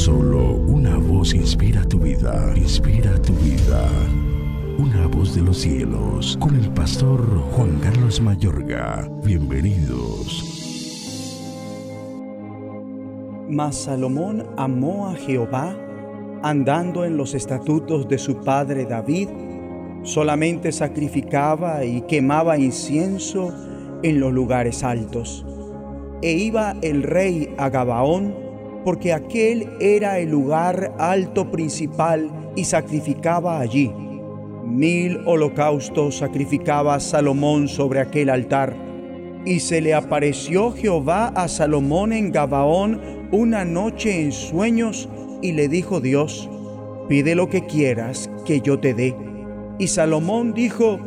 Solo una voz inspira tu vida, inspira tu vida. Una voz de los cielos, con el pastor Juan Carlos Mayorga. Bienvenidos. Mas Salomón amó a Jehová, andando en los estatutos de su padre David, solamente sacrificaba y quemaba incienso en los lugares altos. E iba el rey a Gabaón, porque aquel era el lugar alto principal y sacrificaba allí. Mil holocaustos sacrificaba Salomón sobre aquel altar. Y se le apareció Jehová a Salomón en Gabaón una noche en sueños y le dijo Dios, pide lo que quieras que yo te dé. Y Salomón dijo,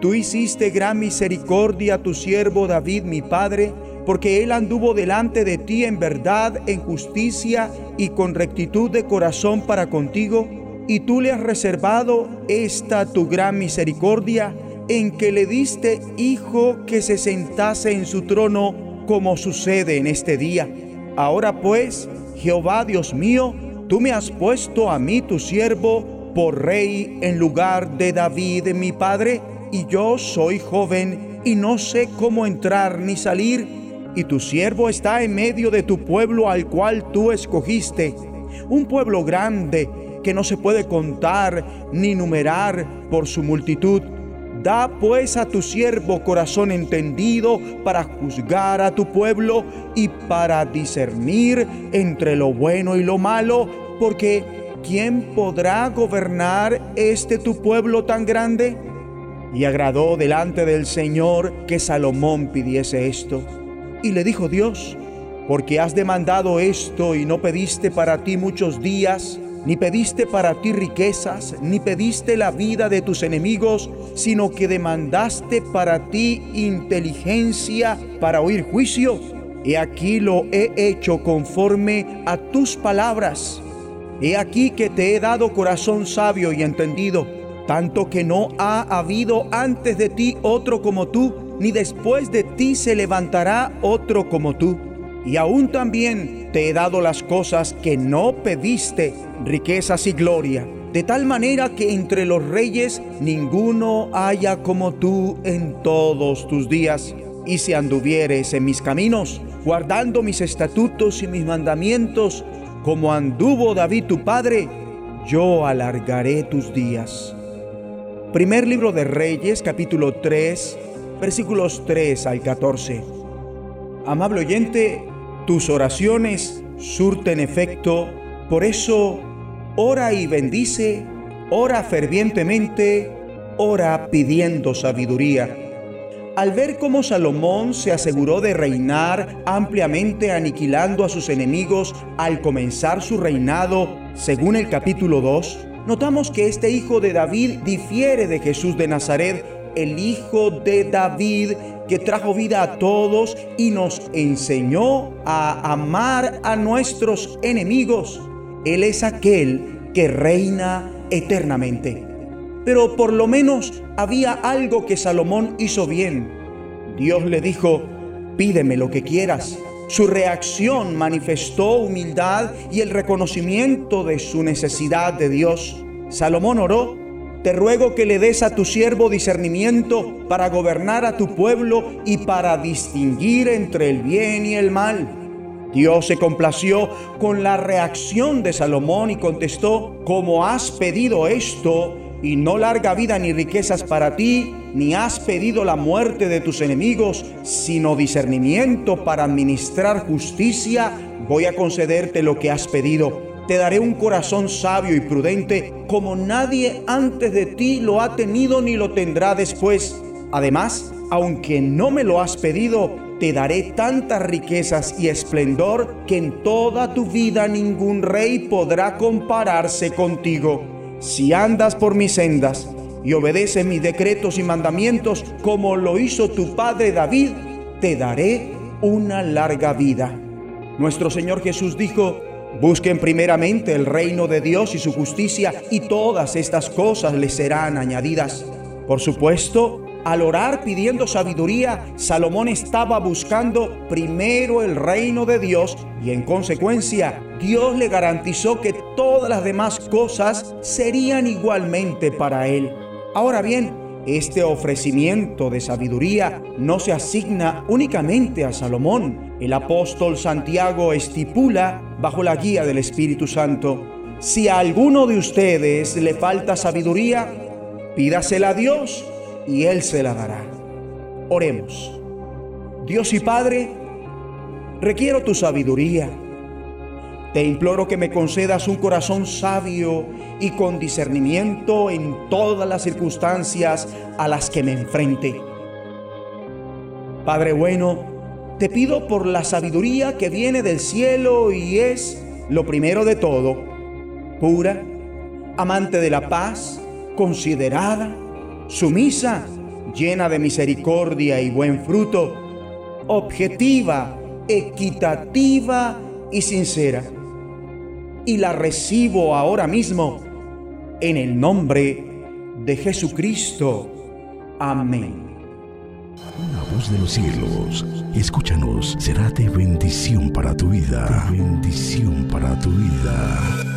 tú hiciste gran misericordia a tu siervo David mi padre, porque Él anduvo delante de ti en verdad, en justicia y con rectitud de corazón para contigo, y tú le has reservado esta tu gran misericordia, en que le diste hijo que se sentase en su trono, como sucede en este día. Ahora pues, Jehová Dios mío, tú me has puesto a mí tu siervo por rey en lugar de David mi padre, y yo soy joven y no sé cómo entrar ni salir y tu siervo está en medio de tu pueblo al cual tú escogiste, un pueblo grande que no se puede contar ni numerar por su multitud. Da pues a tu siervo corazón entendido para juzgar a tu pueblo y para discernir entre lo bueno y lo malo, porque ¿quién podrá gobernar este tu pueblo tan grande? Y agradó delante del Señor que Salomón pidiese esto. Y le dijo Dios, porque has demandado esto y no pediste para ti muchos días, ni pediste para ti riquezas, ni pediste la vida de tus enemigos, sino que demandaste para ti inteligencia para oír juicio. He aquí lo he hecho conforme a tus palabras. He aquí que te he dado corazón sabio y entendido, tanto que no ha habido antes de ti otro como tú ni después de ti se levantará otro como tú. Y aún también te he dado las cosas que no pediste, riquezas y gloria, de tal manera que entre los reyes ninguno haya como tú en todos tus días. Y si anduvieres en mis caminos, guardando mis estatutos y mis mandamientos, como anduvo David tu padre, yo alargaré tus días. Primer libro de Reyes, capítulo 3, versículos 3 al 14. Amable oyente, tus oraciones surten efecto, por eso ora y bendice, ora fervientemente, ora pidiendo sabiduría. Al ver cómo Salomón se aseguró de reinar ampliamente aniquilando a sus enemigos al comenzar su reinado, según el capítulo 2, notamos que este hijo de David difiere de Jesús de Nazaret el Hijo de David, que trajo vida a todos y nos enseñó a amar a nuestros enemigos. Él es aquel que reina eternamente. Pero por lo menos había algo que Salomón hizo bien. Dios le dijo, pídeme lo que quieras. Su reacción manifestó humildad y el reconocimiento de su necesidad de Dios. Salomón oró te ruego que le des a tu siervo discernimiento para gobernar a tu pueblo y para distinguir entre el bien y el mal. Dios se complació con la reacción de Salomón y contestó, como has pedido esto, y no larga vida ni riquezas para ti, ni has pedido la muerte de tus enemigos, sino discernimiento para administrar justicia, voy a concederte lo que has pedido te daré un corazón sabio y prudente como nadie antes de ti lo ha tenido ni lo tendrá después. Además, aunque no me lo has pedido, te daré tantas riquezas y esplendor que en toda tu vida ningún rey podrá compararse contigo. Si andas por mis sendas y obedeces mis decretos y mandamientos como lo hizo tu padre David, te daré una larga vida. Nuestro Señor Jesús dijo, Busquen primeramente el reino de Dios y su justicia y todas estas cosas les serán añadidas. Por supuesto, al orar pidiendo sabiduría, Salomón estaba buscando primero el reino de Dios y en consecuencia Dios le garantizó que todas las demás cosas serían igualmente para él. Ahora bien, este ofrecimiento de sabiduría no se asigna únicamente a Salomón. El apóstol Santiago estipula, bajo la guía del Espíritu Santo, si a alguno de ustedes le falta sabiduría, pídasela a Dios y Él se la dará. Oremos. Dios y Padre, requiero tu sabiduría. Te imploro que me concedas un corazón sabio y con discernimiento en todas las circunstancias a las que me enfrente. Padre bueno, te pido por la sabiduría que viene del cielo y es, lo primero de todo, pura, amante de la paz, considerada, sumisa, llena de misericordia y buen fruto, objetiva, equitativa y sincera. Y la recibo ahora mismo en el nombre de Jesucristo. Amén. Una voz de los cielos, escúchanos, será de bendición para tu vida. bendición para tu vida.